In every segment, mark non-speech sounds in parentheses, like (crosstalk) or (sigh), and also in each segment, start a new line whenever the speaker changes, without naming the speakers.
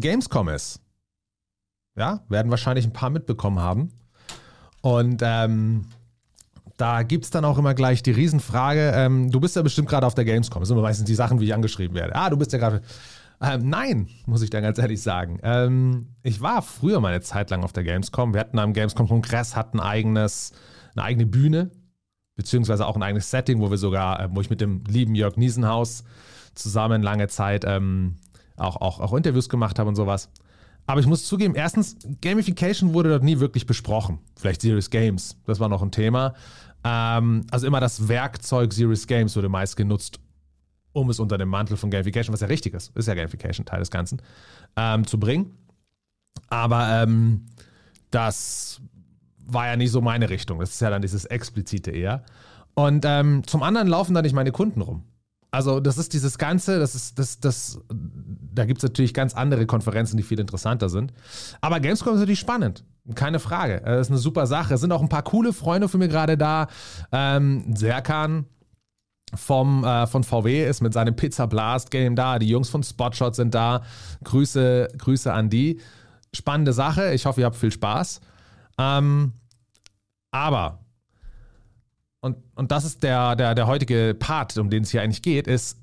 Gamescom ist. Ja, werden wahrscheinlich ein paar mitbekommen haben. Und ähm, da gibt es dann auch immer gleich die Riesenfrage, ähm, du bist ja bestimmt gerade auf der Gamescom. Das sind immer meistens die Sachen, wie ich angeschrieben werde. Ah, du bist ja gerade. Ähm, nein, muss ich dann ganz ehrlich sagen. Ähm, ich war früher mal eine Zeit lang auf der Gamescom. Wir hatten am Gamescom-Kongress hatten eigenes, eine eigene Bühne, beziehungsweise auch ein eigenes Setting, wo wir sogar, äh, wo ich mit dem lieben Jörg Niesenhaus zusammen lange Zeit ähm, auch, auch, auch Interviews gemacht habe und sowas. Aber ich muss zugeben, erstens, Gamification wurde dort nie wirklich besprochen. Vielleicht Serious Games, das war noch ein Thema. Ähm, also immer das Werkzeug Serious Games wurde meist genutzt, um es unter dem Mantel von Gamification, was ja richtig ist, ist ja Gamification Teil des Ganzen, ähm, zu bringen. Aber ähm, das war ja nicht so meine Richtung. Das ist ja dann dieses Explizite eher. Und ähm, zum anderen laufen da nicht meine Kunden rum. Also, das ist dieses Ganze, das ist, das, das, da gibt es natürlich ganz andere Konferenzen, die viel interessanter sind. Aber Gamescom ist natürlich spannend. Keine Frage. Das ist eine super Sache. Es sind auch ein paar coole Freunde für mir gerade da. Ähm, Serkan vom, äh, von VW ist mit seinem Pizza Blast Game da. Die Jungs von Spotshot sind da. Grüße, Grüße an die. Spannende Sache. Ich hoffe, ihr habt viel Spaß. Ähm, aber und, und das ist der, der, der heutige Part, um den es hier eigentlich geht, ist,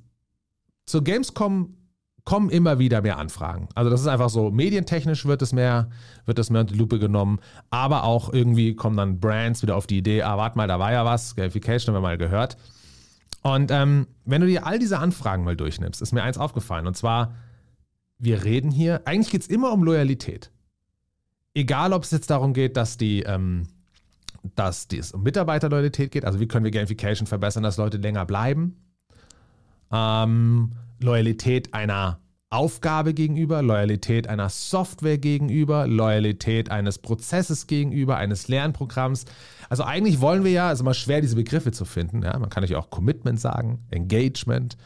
zur Gamescom kommen immer wieder mehr Anfragen. Also das ist einfach so, medientechnisch wird es mehr, wird es mehr unter die Lupe genommen, aber auch irgendwie kommen dann Brands wieder auf die Idee, ah, warte mal, da war ja was, Gamification haben wir mal gehört. Und ähm, wenn du dir all diese Anfragen mal durchnimmst, ist mir eins aufgefallen, und zwar, wir reden hier, eigentlich geht es immer um Loyalität. Egal, ob es jetzt darum geht, dass die, ähm, dass es um Mitarbeiterloyalität geht, also wie können wir Gamification verbessern, dass Leute länger bleiben. Ähm, Loyalität einer Aufgabe gegenüber, Loyalität einer Software gegenüber, Loyalität eines Prozesses gegenüber, eines Lernprogramms. Also eigentlich wollen wir ja, es ist immer schwer, diese Begriffe zu finden. Ja, man kann natürlich auch Commitment sagen, Engagement.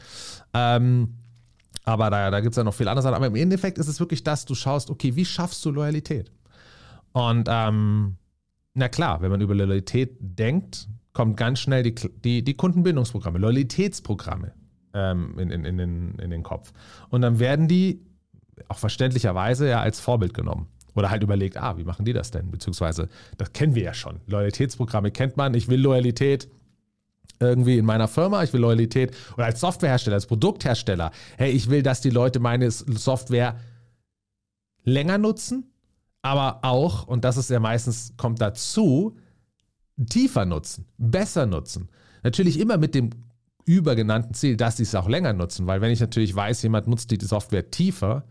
Ähm, aber da, da gibt es ja noch viel anderes. Aber im Endeffekt ist es wirklich das, du schaust, okay, wie schaffst du Loyalität? Und ähm, na klar, wenn man über Loyalität denkt, kommt ganz schnell die, die, die Kundenbindungsprogramme, Loyalitätsprogramme ähm, in, in, in, den, in den Kopf. Und dann werden die auch verständlicherweise ja als Vorbild genommen. Oder halt überlegt, ah, wie machen die das denn? Beziehungsweise, das kennen wir ja schon. Loyalitätsprogramme kennt man. Ich will Loyalität irgendwie in meiner Firma, ich will Loyalität oder als Softwarehersteller, als Produkthersteller. Hey, ich will, dass die Leute meine Software länger nutzen aber auch, und das ist ja meistens, kommt dazu, tiefer nutzen, besser nutzen. Natürlich immer mit dem übergenannten Ziel, dass sie es auch länger nutzen, weil wenn ich natürlich weiß, jemand nutzt die Software tiefer,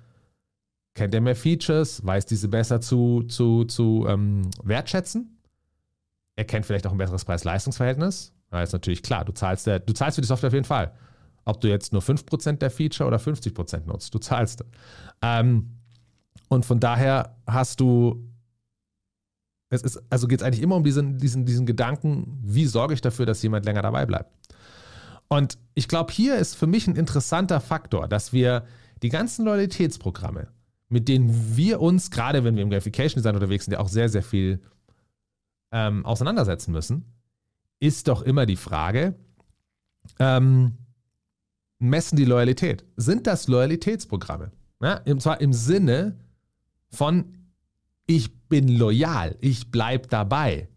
kennt er mehr Features, weiß diese besser zu, zu, zu ähm, wertschätzen, er kennt vielleicht auch ein besseres Preis-Leistungs-Verhältnis. Da ist natürlich klar, du zahlst, der, du zahlst für die Software auf jeden Fall. Ob du jetzt nur 5% der Feature oder 50% nutzt, du zahlst. Ähm, und von daher hast du, es ist, also geht es eigentlich immer um diesen, diesen, diesen Gedanken, wie sorge ich dafür, dass jemand länger dabei bleibt. Und ich glaube, hier ist für mich ein interessanter Faktor, dass wir die ganzen Loyalitätsprogramme, mit denen wir uns, gerade wenn wir im Gamification Design unterwegs sind, ja auch sehr, sehr viel ähm, auseinandersetzen müssen, ist doch immer die Frage, ähm, messen die Loyalität? Sind das Loyalitätsprogramme? Ja, und zwar im Sinne von ich bin loyal, ich bleib dabei.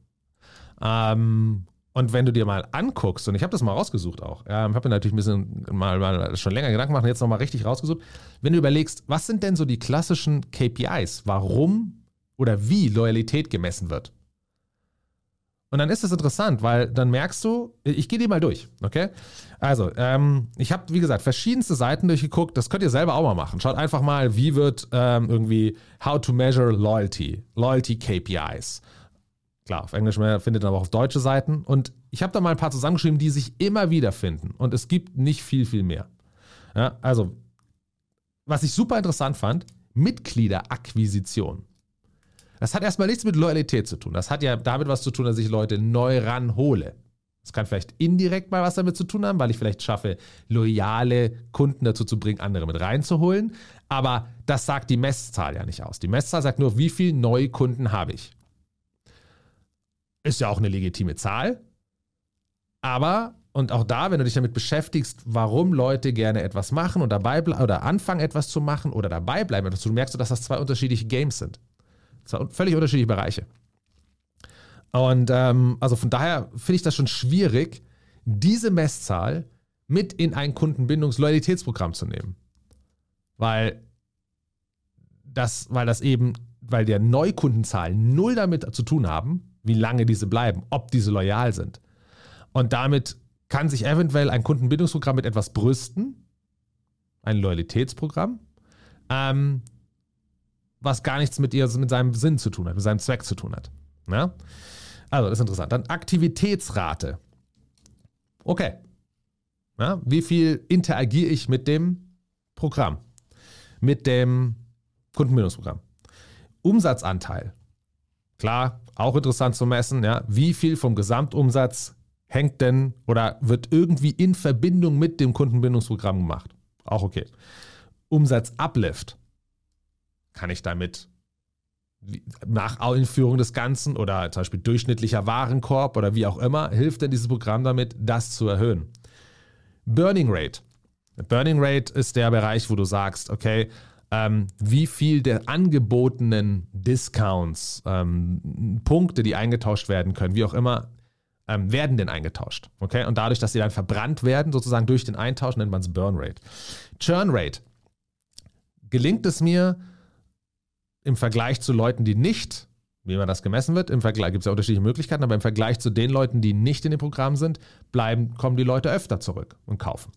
Ähm, und wenn du dir mal anguckst, und ich habe das mal rausgesucht auch, ja, habe mir natürlich ein bisschen mal, mal schon länger Gedanken gemacht und jetzt nochmal richtig rausgesucht. Wenn du überlegst, was sind denn so die klassischen KPIs, warum oder wie Loyalität gemessen wird? Und dann ist es interessant, weil dann merkst du, ich gehe die mal durch, okay? Also, ähm, ich habe, wie gesagt, verschiedenste Seiten durchgeguckt. Das könnt ihr selber auch mal machen. Schaut einfach mal, wie wird ähm, irgendwie How to Measure Loyalty, Loyalty KPIs. Klar, auf Englisch findet ihr aber auch auf deutsche Seiten. Und ich habe da mal ein paar zusammengeschrieben, die sich immer wieder finden. Und es gibt nicht viel, viel mehr. Ja, also, was ich super interessant fand, Mitgliederakquisition. Das hat erstmal nichts mit Loyalität zu tun. Das hat ja damit was zu tun, dass ich Leute neu ranhole. Das kann vielleicht indirekt mal was damit zu tun haben, weil ich vielleicht schaffe, loyale Kunden dazu zu bringen, andere mit reinzuholen. Aber das sagt die Messzahl ja nicht aus. Die Messzahl sagt nur, wie viele neue Kunden habe ich. Ist ja auch eine legitime Zahl. Aber und auch da, wenn du dich damit beschäftigst, warum Leute gerne etwas machen und dabei oder anfangen etwas zu machen oder dabei bleiben, du merkst, dass das zwei unterschiedliche Games sind. Völlig unterschiedliche Bereiche. Und ähm, also von daher finde ich das schon schwierig, diese Messzahl mit in ein Kundenbindungs-Loyalitätsprogramm zu nehmen. Weil das, weil das eben, weil der Neukundenzahlen null damit zu tun haben, wie lange diese bleiben, ob diese loyal sind. Und damit kann sich eventuell ein Kundenbindungsprogramm mit etwas brüsten, ein Loyalitätsprogramm, ähm, was gar nichts mit, ihr, mit seinem Sinn zu tun hat, mit seinem Zweck zu tun hat. Ja? Also, das ist interessant. Dann Aktivitätsrate. Okay. Ja, wie viel interagiere ich mit dem Programm? Mit dem Kundenbindungsprogramm. Umsatzanteil. Klar, auch interessant zu messen. Ja. Wie viel vom Gesamtumsatz hängt denn oder wird irgendwie in Verbindung mit dem Kundenbindungsprogramm gemacht? Auch okay. Umsatzuplift. Kann ich damit nach Einführung des Ganzen oder zum Beispiel durchschnittlicher Warenkorb oder wie auch immer, hilft denn dieses Programm damit, das zu erhöhen? Burning Rate. Burning Rate ist der Bereich, wo du sagst, okay, ähm, wie viel der angebotenen Discounts, ähm, Punkte, die eingetauscht werden können, wie auch immer, ähm, werden denn eingetauscht. Okay? Und dadurch, dass sie dann verbrannt werden, sozusagen durch den Eintausch, nennt man es Burn Rate. Churn Rate. Gelingt es mir im Vergleich zu Leuten, die nicht, wie man das gemessen wird, im Vergleich gibt es ja unterschiedliche Möglichkeiten, aber im Vergleich zu den Leuten, die nicht in dem Programm sind, bleiben, kommen die Leute öfter zurück und kaufen.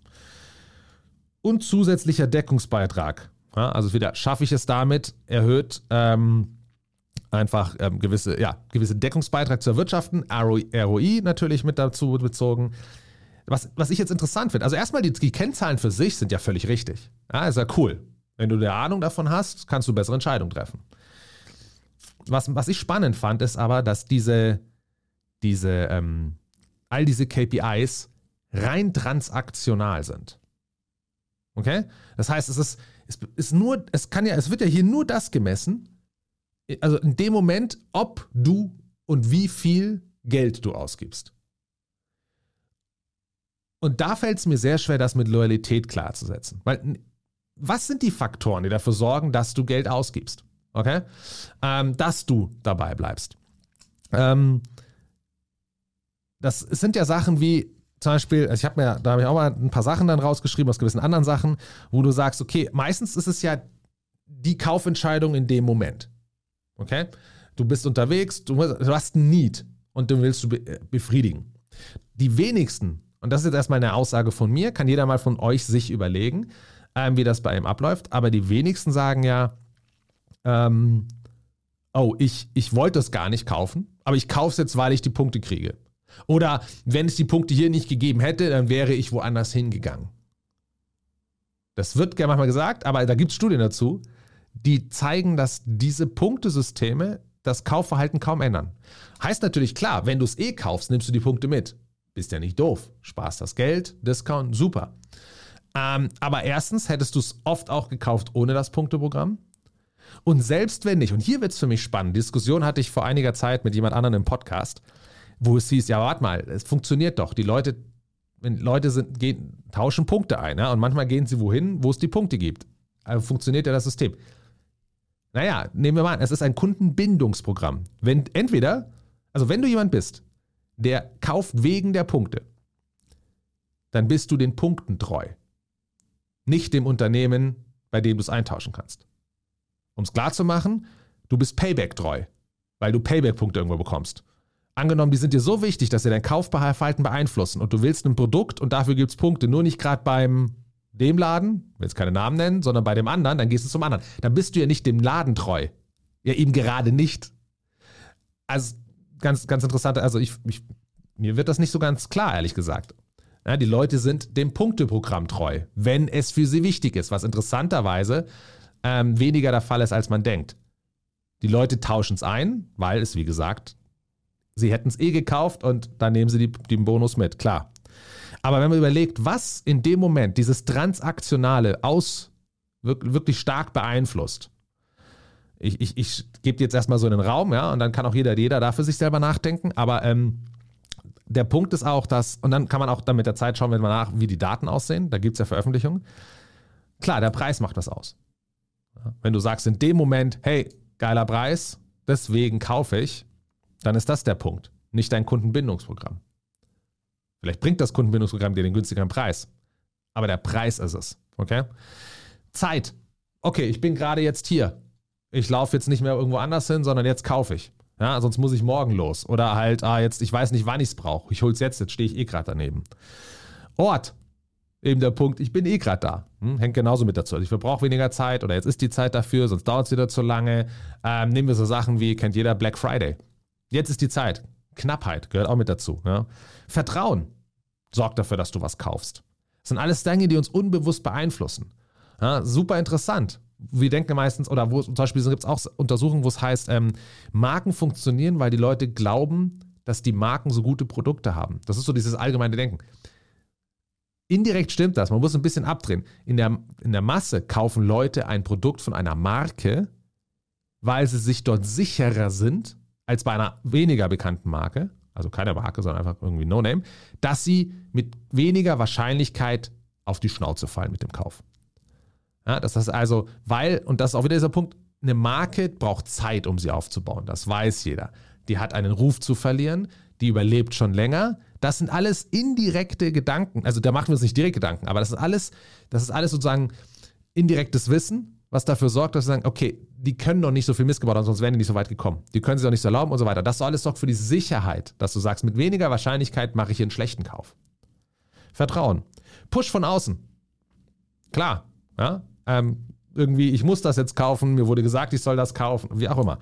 Und zusätzlicher Deckungsbeitrag. Ja, also wieder schaffe ich es damit, erhöht ähm, einfach ähm, gewisse, ja, gewisse Deckungsbeitrag zu erwirtschaften, ROI natürlich mit dazu bezogen. Was, was ich jetzt interessant finde, also erstmal die, die Kennzahlen für sich sind ja völlig richtig. Ja, ist ja cool. Wenn du eine Ahnung davon hast, kannst du bessere Entscheidungen treffen. Was, was ich spannend fand, ist aber, dass diese, diese, ähm, all diese KPIs rein transaktional sind. Okay? Das heißt, es ist, es ist nur, es kann ja, es wird ja hier nur das gemessen, also in dem Moment, ob du und wie viel Geld du ausgibst. Und da fällt es mir sehr schwer, das mit Loyalität klarzusetzen. Weil, was sind die Faktoren, die dafür sorgen, dass du Geld ausgibst? Okay? Ähm, dass du dabei bleibst. Ähm, das sind ja Sachen wie, zum Beispiel, also ich habe mir, da habe ich auch mal ein paar Sachen dann rausgeschrieben aus gewissen anderen Sachen, wo du sagst, okay, meistens ist es ja die Kaufentscheidung in dem Moment. Okay? Du bist unterwegs, du, hast ein Need und du willst du äh, befriedigen. Die wenigsten, und das ist jetzt erstmal eine Aussage von mir, kann jeder mal von euch sich überlegen, ähm, wie das bei ihm abläuft, aber die wenigsten sagen ja, ähm, oh, ich, ich wollte es gar nicht kaufen, aber ich kaufe es jetzt, weil ich die Punkte kriege. Oder wenn es die Punkte hier nicht gegeben hätte, dann wäre ich woanders hingegangen. Das wird gerne manchmal gesagt, aber da gibt es Studien dazu, die zeigen, dass diese Punktesysteme das Kaufverhalten kaum ändern. Heißt natürlich klar, wenn du es eh kaufst, nimmst du die Punkte mit. Bist ja nicht doof. Sparst das Geld, Discount, super. Ähm, aber erstens hättest du es oft auch gekauft ohne das Punkteprogramm. Und selbst wenn nicht, und hier wird es für mich spannend, Diskussion hatte ich vor einiger Zeit mit jemand anderem im Podcast, wo es hieß, ja, warte mal, es funktioniert doch. Die Leute, wenn Leute sind, gehen, tauschen Punkte ein, ja, und manchmal gehen sie wohin, wo es die Punkte gibt. Also funktioniert ja das System. Naja, nehmen wir mal an, es ist ein Kundenbindungsprogramm. Wenn entweder, also wenn du jemand bist, der kauft wegen der Punkte, dann bist du den Punkten treu. Nicht dem Unternehmen, bei dem du es eintauschen kannst. Um es klar zu machen, du bist Payback treu, weil du Payback-Punkte irgendwo bekommst. Angenommen, die sind dir so wichtig, dass sie dein Kaufverhalten beeinflussen und du willst ein Produkt und dafür gibt es Punkte, nur nicht gerade beim dem Laden, will jetzt keine Namen nennen, sondern bei dem anderen, dann gehst du zum anderen. Dann bist du ja nicht dem Laden treu. Ja, eben gerade nicht. Also ganz, ganz interessant, also ich, ich, mir wird das nicht so ganz klar, ehrlich gesagt. Ja, die Leute sind dem Punkteprogramm treu, wenn es für sie wichtig ist, was interessanterweise ähm, weniger der Fall ist, als man denkt. Die Leute tauschen es ein, weil es, wie gesagt, sie hätten es eh gekauft und dann nehmen sie die, den Bonus mit, klar. Aber wenn man überlegt, was in dem Moment dieses Transaktionale aus wirklich stark beeinflusst, ich, ich, ich gebe jetzt erstmal so einen Raum, ja, und dann kann auch jeder, jeder da für sich selber nachdenken, aber ähm, der Punkt ist auch, dass, und dann kann man auch dann mit der Zeit schauen, wenn man nach, wie die Daten aussehen. Da gibt es ja Veröffentlichungen. Klar, der Preis macht was aus. Wenn du sagst in dem Moment, hey, geiler Preis, deswegen kaufe ich, dann ist das der Punkt, nicht dein Kundenbindungsprogramm. Vielleicht bringt das Kundenbindungsprogramm dir den günstigeren Preis, aber der Preis ist es. Okay? Zeit. Okay, ich bin gerade jetzt hier. Ich laufe jetzt nicht mehr irgendwo anders hin, sondern jetzt kaufe ich. Ja, sonst muss ich morgen los. Oder halt, ah, jetzt, ich weiß nicht, wann ich es brauche. Ich hole es jetzt, jetzt stehe ich eh gerade daneben. Ort. Eben der Punkt, ich bin eh gerade da. Hm, hängt genauso mit dazu. Also ich verbrauche weniger Zeit oder jetzt ist die Zeit dafür, sonst dauert es wieder zu lange. Ähm, nehmen wir so Sachen wie, kennt jeder Black Friday. Jetzt ist die Zeit. Knappheit gehört auch mit dazu. Ja. Vertrauen sorgt dafür, dass du was kaufst. Das sind alles Dinge, die uns unbewusst beeinflussen. Ja, super interessant wir denken meistens, oder wo zum Beispiel gibt es auch Untersuchungen, wo es heißt, ähm, Marken funktionieren, weil die Leute glauben, dass die Marken so gute Produkte haben. Das ist so dieses allgemeine Denken. Indirekt stimmt das, man muss ein bisschen abdrehen. In der, in der Masse kaufen Leute ein Produkt von einer Marke, weil sie sich dort sicherer sind als bei einer weniger bekannten Marke, also keine Marke, sondern einfach irgendwie No-Name, dass sie mit weniger Wahrscheinlichkeit auf die Schnauze fallen mit dem Kauf. Ja, das heißt also, weil, und das ist auch wieder dieser Punkt, eine Marke braucht Zeit, um sie aufzubauen. Das weiß jeder. Die hat einen Ruf zu verlieren, die überlebt schon länger. Das sind alles indirekte Gedanken. Also da machen wir uns nicht direkt Gedanken, aber das ist alles, das ist alles sozusagen indirektes Wissen, was dafür sorgt, dass wir sagen, okay, die können noch nicht so viel missgebaut haben, sonst wären die nicht so weit gekommen. Die können sich auch nicht so erlauben und so weiter. Das alles sorgt für die Sicherheit, dass du sagst, mit weniger Wahrscheinlichkeit mache ich hier einen schlechten Kauf. Vertrauen. Push von außen. Klar, ja, ähm, irgendwie, ich muss das jetzt kaufen, mir wurde gesagt, ich soll das kaufen, wie auch immer.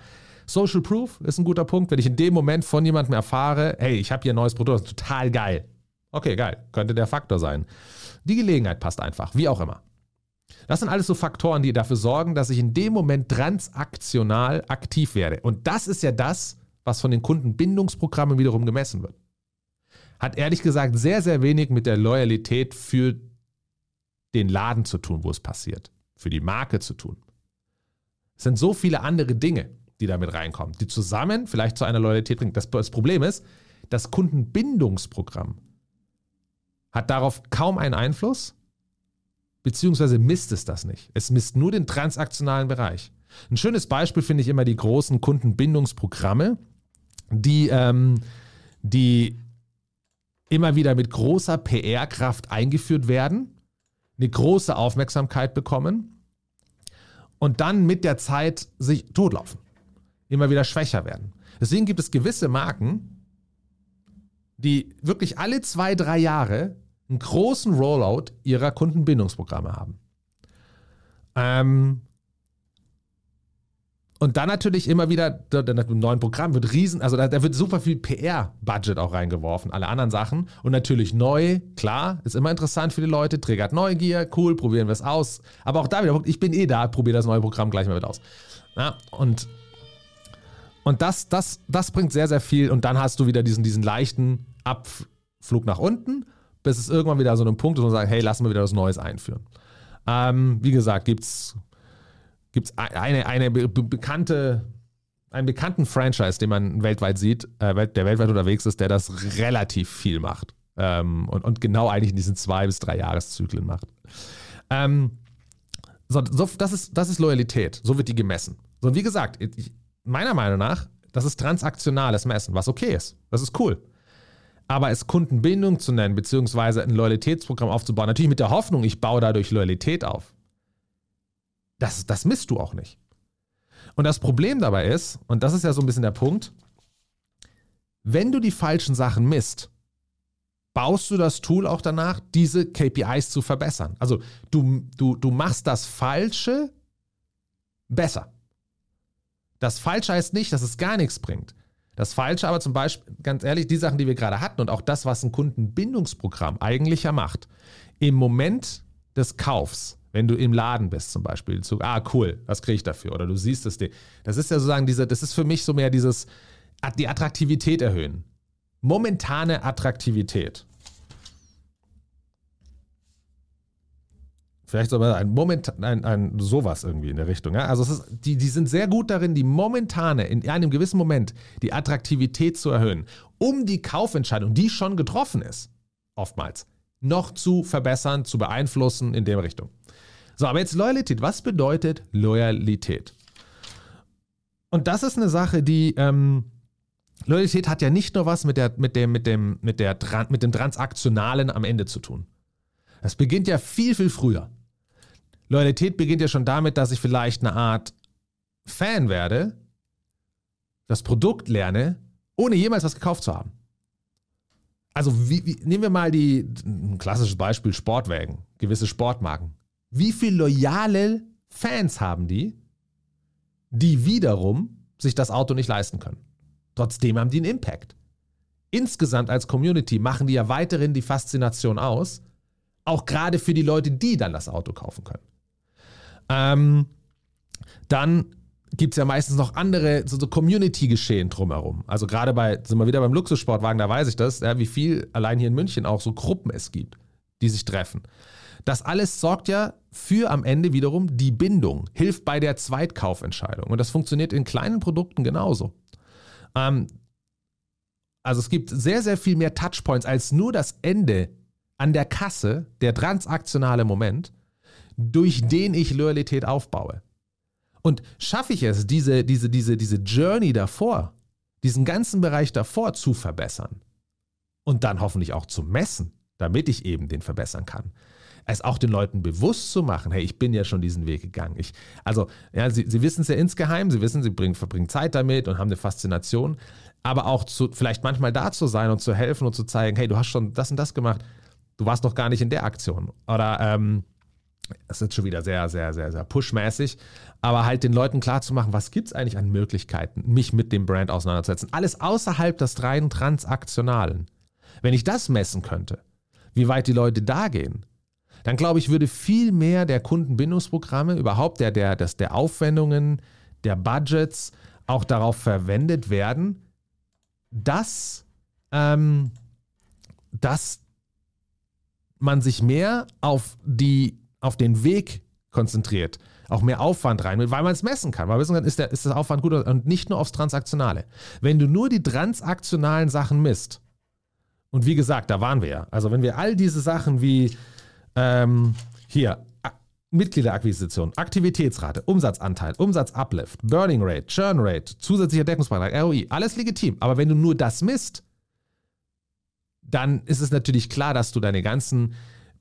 Social Proof ist ein guter Punkt, wenn ich in dem Moment von jemandem erfahre, hey, ich habe hier ein neues Produkt, das ist total geil. Okay, geil, könnte der Faktor sein. Die Gelegenheit passt einfach, wie auch immer. Das sind alles so Faktoren, die dafür sorgen, dass ich in dem Moment transaktional aktiv werde. Und das ist ja das, was von den Kundenbindungsprogrammen wiederum gemessen wird. Hat ehrlich gesagt sehr, sehr wenig mit der Loyalität für den Laden zu tun, wo es passiert, für die Marke zu tun. Es sind so viele andere Dinge, die damit reinkommen, die zusammen vielleicht zu einer Loyalität bringen. Das, Problem ist, das Kundenbindungsprogramm hat darauf kaum einen Einfluss, beziehungsweise misst es das nicht. Es misst nur den transaktionalen Bereich. Ein schönes Beispiel finde ich immer die großen Kundenbindungsprogramme, die, ähm, die immer wieder mit großer PR-Kraft eingeführt werden eine große Aufmerksamkeit bekommen und dann mit der Zeit sich totlaufen, immer wieder schwächer werden. Deswegen gibt es gewisse Marken, die wirklich alle zwei, drei Jahre einen großen Rollout ihrer Kundenbindungsprogramme haben. Ähm, und dann natürlich immer wieder, im neuen Programm wird riesen, also da, da wird super viel PR-Budget auch reingeworfen, alle anderen Sachen. Und natürlich neu, klar, ist immer interessant für die Leute, triggert Neugier, cool, probieren wir es aus. Aber auch da wieder, ich bin eh da, probiere das neue Programm gleich mal mit aus. Ja, und und das, das, das bringt sehr, sehr viel. Und dann hast du wieder diesen, diesen leichten Abflug nach unten, bis es irgendwann wieder so ein Punkt ist, man sagt, hey, lassen wir wieder was Neues einführen. Ähm, wie gesagt, gibt es gibt es eine, eine be bekannte, einen bekannten Franchise, den man weltweit sieht, äh, der weltweit unterwegs ist, der das relativ viel macht. Ähm, und, und genau eigentlich in diesen zwei bis drei Jahreszyklen macht. Ähm, so, so, das, ist, das ist Loyalität. So wird die gemessen. So, und wie gesagt, ich, meiner Meinung nach, das ist transaktionales Messen, was okay ist. Das ist cool. Aber es Kundenbindung zu nennen, beziehungsweise ein Loyalitätsprogramm aufzubauen, natürlich mit der Hoffnung, ich baue dadurch Loyalität auf. Das, das misst du auch nicht. Und das Problem dabei ist, und das ist ja so ein bisschen der Punkt, wenn du die falschen Sachen misst, baust du das Tool auch danach, diese KPIs zu verbessern. Also du, du, du machst das Falsche besser. Das Falsche heißt nicht, dass es gar nichts bringt. Das Falsche aber zum Beispiel, ganz ehrlich, die Sachen, die wir gerade hatten und auch das, was ein Kundenbindungsprogramm eigentlich ja macht, im Moment des Kaufs wenn du im Laden bist zum Beispiel, zu, ah cool, was kriege ich dafür? Oder du siehst das Ding. Das ist ja sozusagen diese, das ist für mich so mehr dieses, die Attraktivität erhöhen. Momentane Attraktivität. Vielleicht sogar ein Moment, ein, ein sowas irgendwie in der Richtung. Ja? Also es ist, die, die sind sehr gut darin, die momentane, in einem gewissen Moment, die Attraktivität zu erhöhen. um die Kaufentscheidung, die schon getroffen ist, oftmals, noch zu verbessern, zu beeinflussen in der Richtung. So, aber jetzt Loyalität. Was bedeutet Loyalität? Und das ist eine Sache, die ähm, Loyalität hat ja nicht nur was mit, der, mit, dem, mit, dem, mit, der, mit dem Transaktionalen am Ende zu tun. Das beginnt ja viel, viel früher. Loyalität beginnt ja schon damit, dass ich vielleicht eine Art Fan werde, das Produkt lerne, ohne jemals was gekauft zu haben. Also wie, wie, nehmen wir mal die, ein klassisches Beispiel, Sportwagen, gewisse Sportmarken. Wie viele loyale Fans haben die, die wiederum sich das Auto nicht leisten können? Trotzdem haben die einen Impact. Insgesamt als Community machen die ja weiterhin die Faszination aus, auch gerade für die Leute, die dann das Auto kaufen können. Ähm, dann gibt es ja meistens noch andere so, so Community-Geschehen drumherum. Also gerade bei, sind wir wieder beim Luxussportwagen, da weiß ich das, ja, wie viel allein hier in München auch so Gruppen es gibt, die sich treffen. Das alles sorgt ja für am Ende wiederum die Bindung, hilft bei der Zweitkaufentscheidung. Und das funktioniert in kleinen Produkten genauso. Ähm, also es gibt sehr, sehr viel mehr Touchpoints als nur das Ende an der Kasse, der transaktionale Moment, durch den ich Loyalität aufbaue. Und schaffe ich es, diese, diese, diese, diese Journey davor, diesen ganzen Bereich davor zu verbessern und dann hoffentlich auch zu messen, damit ich eben den verbessern kann. Es auch den Leuten bewusst zu machen, hey, ich bin ja schon diesen Weg gegangen. Ich, also, ja, sie, sie wissen es ja insgeheim, sie wissen, sie bringen, verbringen Zeit damit und haben eine Faszination, aber auch zu, vielleicht manchmal da zu sein und zu helfen und zu zeigen, hey, du hast schon das und das gemacht, du warst noch gar nicht in der Aktion. Oder ähm, das ist schon wieder sehr, sehr, sehr, sehr pushmäßig, aber halt den Leuten klarzumachen, was gibt es eigentlich an Möglichkeiten, mich mit dem Brand auseinanderzusetzen. Alles außerhalb des rein transaktionalen. Wenn ich das messen könnte, wie weit die Leute da gehen, dann glaube ich, würde viel mehr der Kundenbindungsprogramme, überhaupt der, der, das, der Aufwendungen, der Budgets auch darauf verwendet werden, dass, ähm, dass man sich mehr auf die auf den Weg konzentriert, auch mehr Aufwand rein, weil man es messen kann. Weil wissen kann, ist, der, ist das Aufwand gut und nicht nur aufs Transaktionale. Wenn du nur die transaktionalen Sachen misst, und wie gesagt, da waren wir ja. Also wenn wir all diese Sachen wie ähm, hier Mitgliederakquisition, Aktivitätsrate, Umsatzanteil, Umsatzuplift, Burning Rate, Churn Rate, zusätzlicher Deckungsbeitrag, ROI, alles legitim. Aber wenn du nur das misst, dann ist es natürlich klar, dass du deine ganzen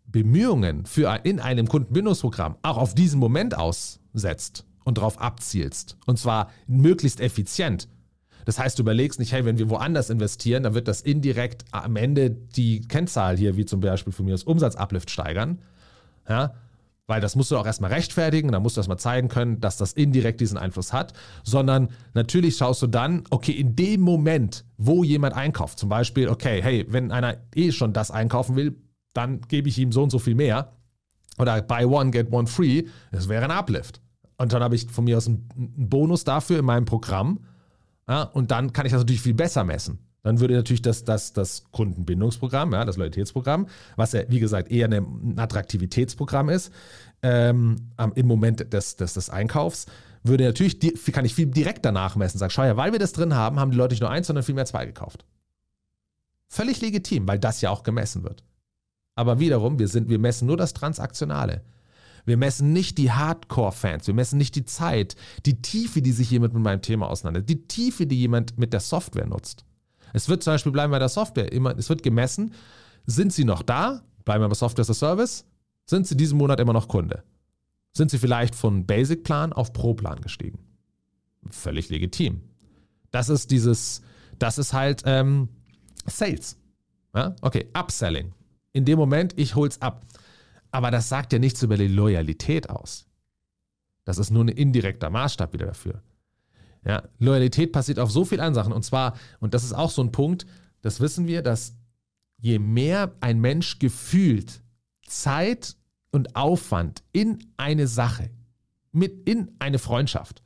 Bemühungen für in einem Kundenbindungsprogramm auch auf diesen Moment aussetzt und darauf abzielst. Und zwar möglichst effizient. Das heißt, du überlegst nicht, hey, wenn wir woanders investieren, dann wird das indirekt am Ende die Kennzahl hier, wie zum Beispiel von mir das Umsatzuplift steigern. Ja, weil das musst du auch erstmal rechtfertigen, dann musst du erstmal zeigen können, dass das indirekt diesen Einfluss hat, sondern natürlich schaust du dann, okay, in dem Moment, wo jemand einkauft, zum Beispiel, okay, hey, wenn einer eh schon das einkaufen will, dann gebe ich ihm so und so viel mehr. Oder buy one, get one free. Das wäre ein Uplift. Und dann habe ich von mir aus einen, Bonus dafür in meinem Programm. Ja, und dann kann ich das natürlich viel besser messen. Dann würde natürlich das, das, das Kundenbindungsprogramm, ja, das Loyalitätsprogramm, was ja, wie gesagt, eher ein Attraktivitätsprogramm ist, ähm, im Moment des, des, des Einkaufs, würde natürlich, kann ich viel direkter nachmessen. Sag, schau ja, weil wir das drin haben, haben die Leute nicht nur eins, sondern viel mehr zwei gekauft. Völlig legitim, weil das ja auch gemessen wird. Aber wiederum, wir, sind, wir messen nur das Transaktionale. Wir messen nicht die Hardcore-Fans, wir messen nicht die Zeit, die Tiefe, die sich jemand mit meinem Thema auseinandersetzt, die Tiefe, die jemand mit der Software nutzt. Es wird zum Beispiel bleiben bei der Software, immer, es wird gemessen, sind sie noch da, bleiben wir bei Software as a Service, sind sie diesen Monat immer noch Kunde? Sind sie vielleicht von Basic-Plan auf Pro-Plan gestiegen? Völlig legitim. Das ist dieses, das ist halt ähm, Sales. Ja? Okay, Upselling in dem Moment, ich hol's ab. Aber das sagt ja nichts über die Loyalität aus. Das ist nur ein indirekter Maßstab wieder dafür. Ja, Loyalität passiert auf so vielen Sachen. Und zwar, und das ist auch so ein Punkt, das wissen wir, dass je mehr ein Mensch gefühlt Zeit und Aufwand in eine Sache, mit in eine Freundschaft,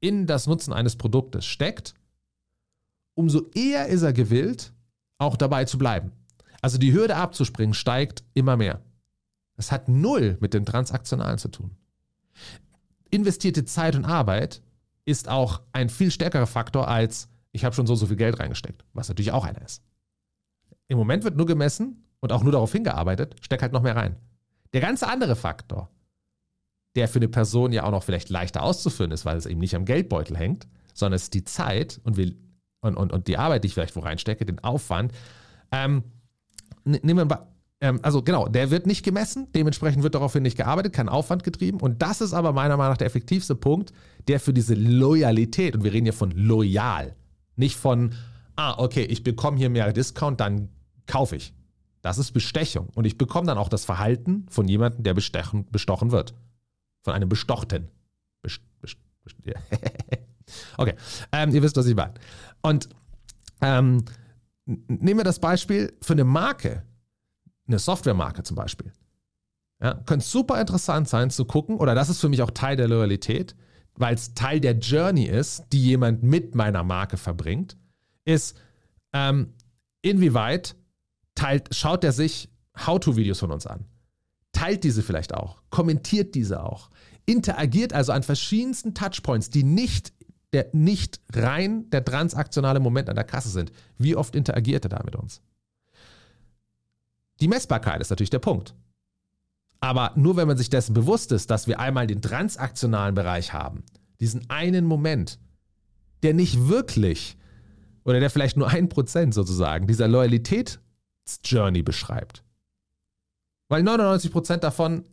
in das Nutzen eines Produktes steckt, umso eher ist er gewillt, auch dabei zu bleiben. Also die Hürde abzuspringen steigt immer mehr. Das hat null mit dem Transaktionalen zu tun. Investierte Zeit und Arbeit ist auch ein viel stärkerer Faktor als ich habe schon so so viel Geld reingesteckt, was natürlich auch einer ist. Im Moment wird nur gemessen und auch nur darauf hingearbeitet, steck halt noch mehr rein. Der ganze andere Faktor, der für eine Person ja auch noch vielleicht leichter auszuführen ist, weil es eben nicht am Geldbeutel hängt, sondern es ist die Zeit und, wir, und, und, und die Arbeit, die ich vielleicht wo reinstecke, den Aufwand. Ähm, nehmen wir ähm, also genau, der wird nicht gemessen, dementsprechend wird daraufhin nicht gearbeitet, kein Aufwand getrieben. Und das ist aber meiner Meinung nach der effektivste Punkt, der für diese Loyalität, und wir reden hier von loyal, nicht von, ah, okay, ich bekomme hier mehr Discount, dann kaufe ich. Das ist Bestechung. Und ich bekomme dann auch das Verhalten von jemandem, der bestechen, bestochen wird. Von einem Bestochten. Best, best, best, ja. (laughs) okay, ähm, ihr wisst, was ich meine. Und ähm, nehmen wir das Beispiel für eine Marke, eine Softwaremarke zum Beispiel. Ja, könnte super interessant sein zu gucken, oder das ist für mich auch Teil der Loyalität, weil es Teil der Journey ist, die jemand mit meiner Marke verbringt, ist, ähm, inwieweit teilt, schaut er sich How-To-Videos von uns an, teilt diese vielleicht auch, kommentiert diese auch, interagiert also an verschiedensten Touchpoints, die nicht der nicht rein der transaktionale Moment an der Kasse sind. Wie oft interagiert er da mit uns? Die Messbarkeit ist natürlich der Punkt. Aber nur wenn man sich dessen bewusst ist, dass wir einmal den transaktionalen Bereich haben, diesen einen Moment, der nicht wirklich oder der vielleicht nur ein Prozent sozusagen dieser Loyalitätsjourney beschreibt. Weil 99 Prozent davon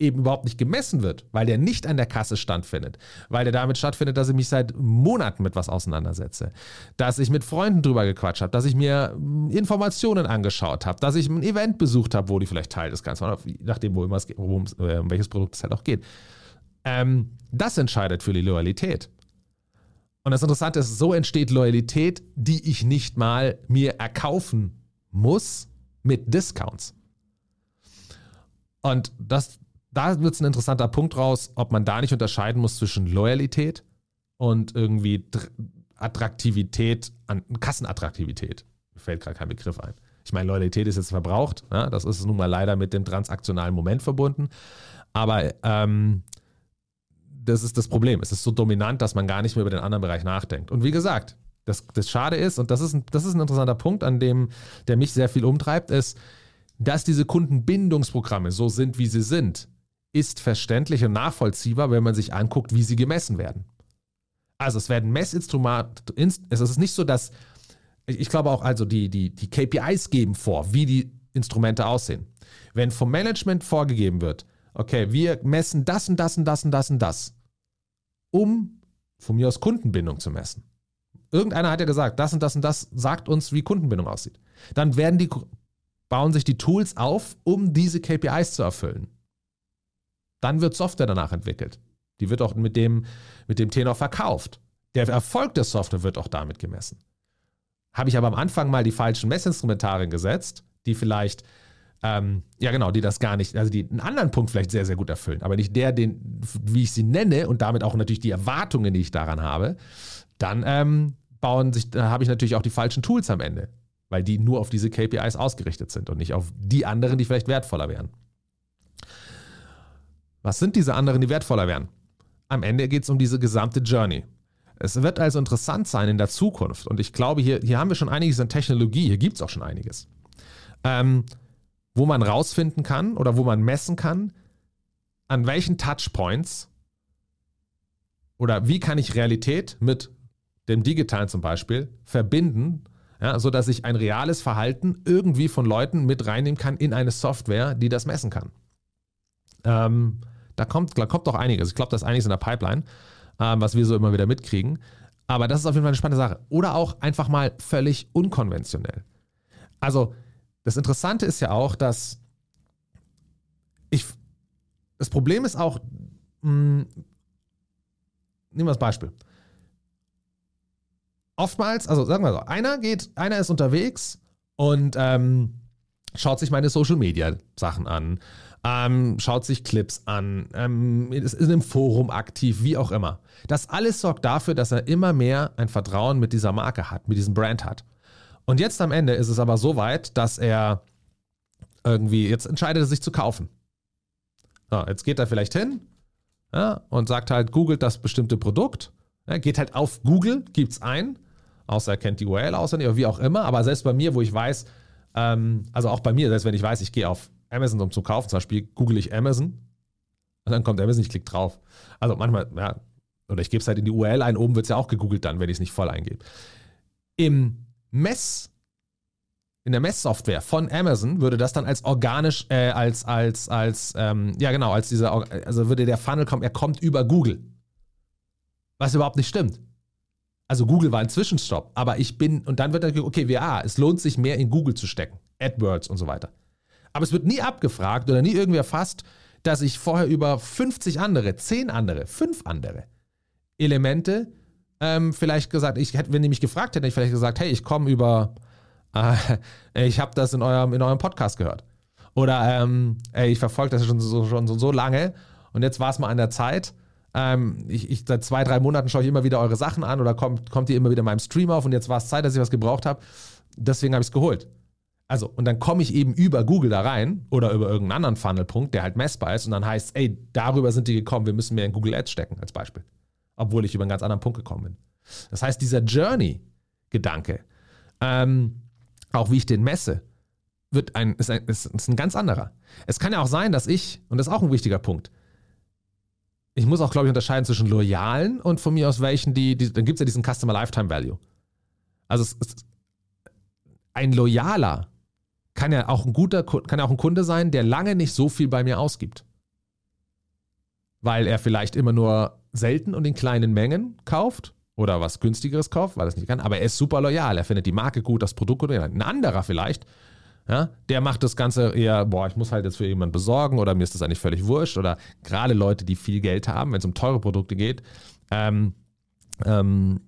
eben überhaupt nicht gemessen wird, weil der nicht an der Kasse stattfindet, weil der damit stattfindet, dass ich mich seit Monaten mit was auseinandersetze, dass ich mit Freunden drüber gequatscht habe, dass ich mir hm, Informationen angeschaut habe, dass ich ein Event besucht habe, wo die vielleicht Teil des Ganzen waren, nachdem, wo immer es, worum, äh, um welches Produkt es halt auch geht. Ähm, das entscheidet für die Loyalität. Und das Interessante ist, so entsteht Loyalität, die ich nicht mal mir erkaufen muss mit Discounts. Und das da wird es ein interessanter Punkt raus, ob man da nicht unterscheiden muss zwischen Loyalität und irgendwie Attraktivität, an, Kassenattraktivität. Mir fällt gerade kein Begriff ein. Ich meine, Loyalität ist jetzt verbraucht. Ja? Das ist nun mal leider mit dem transaktionalen Moment verbunden. Aber ähm, das ist das Problem. Es ist so dominant, dass man gar nicht mehr über den anderen Bereich nachdenkt. Und wie gesagt, das, das Schade ist, und das ist, ein, das ist ein interessanter Punkt, an dem der mich sehr viel umtreibt, ist, dass diese Kundenbindungsprogramme so sind, wie sie sind ist verständlich und nachvollziehbar, wenn man sich anguckt, wie sie gemessen werden. Also es werden Messinstrumente, es ist nicht so, dass, ich glaube auch, also die, die, die KPIs geben vor, wie die Instrumente aussehen. Wenn vom Management vorgegeben wird, okay, wir messen das und das und das und das und das, um von mir aus Kundenbindung zu messen. Irgendeiner hat ja gesagt, das und das und das sagt uns, wie Kundenbindung aussieht. Dann werden die, bauen sich die Tools auf, um diese KPIs zu erfüllen. Dann wird Software danach entwickelt. Die wird auch mit dem, mit dem Tenor verkauft. Der Erfolg der Software wird auch damit gemessen. Habe ich aber am Anfang mal die falschen Messinstrumentarien gesetzt, die vielleicht, ähm, ja genau, die das gar nicht, also die einen anderen Punkt vielleicht sehr, sehr gut erfüllen, aber nicht der, den, wie ich sie nenne und damit auch natürlich die Erwartungen, die ich daran habe, dann ähm, bauen sich, da habe ich natürlich auch die falschen Tools am Ende, weil die nur auf diese KPIs ausgerichtet sind und nicht auf die anderen, die vielleicht wertvoller wären. Was sind diese anderen, die wertvoller wären? Am Ende geht es um diese gesamte Journey. Es wird also interessant sein in der Zukunft. Und ich glaube, hier, hier haben wir schon einiges an Technologie, hier gibt es auch schon einiges, ähm, wo man rausfinden kann oder wo man messen kann, an welchen Touchpoints oder wie kann ich Realität mit dem Digitalen zum Beispiel verbinden, ja, sodass ich ein reales Verhalten irgendwie von Leuten mit reinnehmen kann in eine Software, die das messen kann. Ähm, da kommt, da kommt doch einiges. Ich glaube, da ist einiges in der Pipeline, ähm, was wir so immer wieder mitkriegen. Aber das ist auf jeden Fall eine spannende Sache. Oder auch einfach mal völlig unkonventionell. Also, das Interessante ist ja auch, dass ich. Das Problem ist auch, mh, hm, nehmen wir das Beispiel. Oftmals, also sagen wir so, einer geht, einer ist unterwegs und ähm, schaut sich meine Social Media Sachen an ähm, schaut sich Clips an, ähm, ist in einem Forum aktiv, wie auch immer. Das alles sorgt dafür, dass er immer mehr ein Vertrauen mit dieser Marke hat, mit diesem Brand hat. Und jetzt am Ende ist es aber so weit, dass er irgendwie, jetzt entscheidet er sich zu kaufen. So, jetzt geht er vielleicht hin ja, und sagt halt, googelt das bestimmte Produkt, ja, geht halt auf Google, gibt es ein außer er kennt die URL auswendig oder wie auch immer. Aber selbst bei mir, wo ich weiß, ähm, also auch bei mir, selbst wenn ich weiß, ich gehe auf Amazon, um zu kaufen, zum Beispiel google ich Amazon und dann kommt Amazon, ich klicke drauf. Also manchmal, ja, oder ich gebe es halt in die URL ein, oben wird es ja auch gegoogelt dann, wenn ich es nicht voll eingebe. Im Mess, in der Messsoftware von Amazon würde das dann als organisch, äh, als, als, als, ähm, ja genau, als dieser, also würde der Funnel kommen, er kommt über Google. Was überhaupt nicht stimmt. Also Google war ein Zwischenstopp, aber ich bin, und dann wird dann, okay, WA, es lohnt sich mehr in Google zu stecken. AdWords und so weiter. Aber es wird nie abgefragt oder nie irgendwie erfasst, dass ich vorher über 50 andere, 10 andere, 5 andere Elemente ähm, vielleicht gesagt, ich hätte, wenn die mich gefragt hätten, hätte ich vielleicht gesagt, hey, ich komme über, äh, (laughs) ich habe das in eurem, in eurem Podcast gehört. Oder ähm, ey, ich verfolge das schon so, schon so, so lange und jetzt war es mal an der Zeit. Ähm, ich, ich, seit zwei, drei Monaten schaue ich immer wieder eure Sachen an oder kommt, kommt ihr immer wieder in meinem Stream auf und jetzt war es Zeit, dass ich was gebraucht habe. Deswegen habe ich es geholt. Also, und dann komme ich eben über Google da rein oder über irgendeinen anderen Funnelpunkt, der halt messbar ist und dann heißt, ey, darüber sind die gekommen, wir müssen mehr in Google Ads stecken, als Beispiel. Obwohl ich über einen ganz anderen Punkt gekommen bin. Das heißt, dieser Journey-Gedanke, ähm, auch wie ich den messe, wird ein ist, ein, ist, ein ganz anderer. Es kann ja auch sein, dass ich, und das ist auch ein wichtiger Punkt, ich muss auch, glaube ich, unterscheiden zwischen loyalen und von mir aus welchen, die, die dann gibt es ja diesen Customer Lifetime Value. Also es, es, ein loyaler kann ja auch ein guter, kann ja auch ein Kunde sein, der lange nicht so viel bei mir ausgibt. Weil er vielleicht immer nur selten und in kleinen Mengen kauft oder was günstigeres kauft, weil er es nicht kann, aber er ist super loyal, er findet die Marke gut, das Produkt gut. Ein anderer vielleicht, ja, der macht das Ganze eher, boah, ich muss halt jetzt für jemanden besorgen oder mir ist das eigentlich völlig wurscht oder gerade Leute, die viel Geld haben, wenn es um teure Produkte geht, ähm, ähm,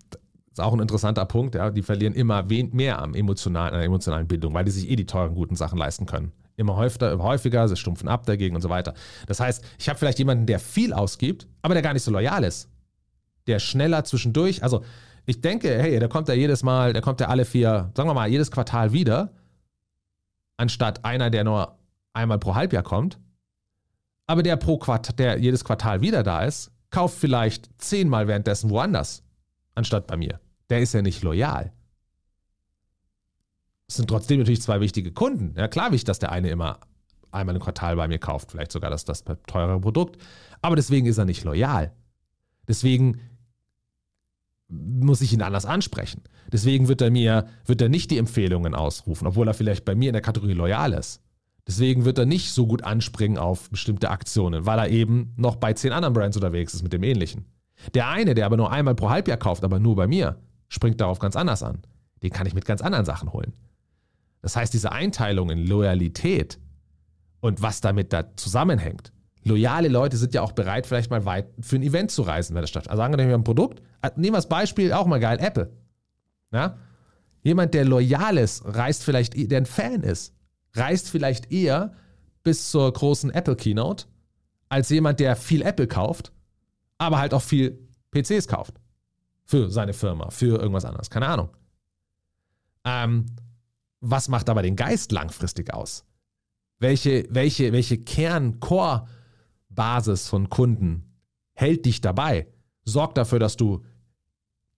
ist auch ein interessanter Punkt, ja, die verlieren immer mehr am emotionalen, an der emotionalen Bindung, weil die sich eh die teuren, guten Sachen leisten können. Immer häufiger, häufiger, sie stumpfen ab dagegen und so weiter. Das heißt, ich habe vielleicht jemanden, der viel ausgibt, aber der gar nicht so loyal ist. Der schneller zwischendurch, also ich denke, hey, der kommt ja jedes Mal, der kommt ja alle vier, sagen wir mal, jedes Quartal wieder, anstatt einer, der nur einmal pro Halbjahr kommt. Aber der pro Quartal, der jedes Quartal wieder da ist, kauft vielleicht zehnmal währenddessen woanders anstatt bei mir. Der ist ja nicht loyal. Es sind trotzdem natürlich zwei wichtige Kunden. Ja, klar wichtig, dass der eine immer einmal im Quartal bei mir kauft, vielleicht sogar das, das teurere Produkt. Aber deswegen ist er nicht loyal. Deswegen muss ich ihn anders ansprechen. Deswegen wird er mir, wird er nicht die Empfehlungen ausrufen, obwohl er vielleicht bei mir in der Kategorie loyal ist. Deswegen wird er nicht so gut anspringen auf bestimmte Aktionen, weil er eben noch bei zehn anderen Brands unterwegs ist mit dem Ähnlichen. Der eine, der aber nur einmal pro Halbjahr kauft, aber nur bei mir, springt darauf ganz anders an. Den kann ich mit ganz anderen Sachen holen. Das heißt, diese Einteilung in Loyalität und was damit da zusammenhängt. Loyale Leute sind ja auch bereit, vielleicht mal weit für ein Event zu reisen, wenn das statt. Also angenommen, wir haben ein Produkt, äh, nehmen wir das Beispiel, auch mal geil, Apple. Ja? Jemand, der loyal ist, reist vielleicht, der ein Fan ist, reist vielleicht eher bis zur großen Apple Keynote, als jemand, der viel Apple kauft aber halt auch viel PCs kauft. Für seine Firma, für irgendwas anderes. Keine Ahnung. Ähm, was macht aber den Geist langfristig aus? Welche, welche, welche Kern-Core-Basis von Kunden hält dich dabei? Sorgt dafür, dass du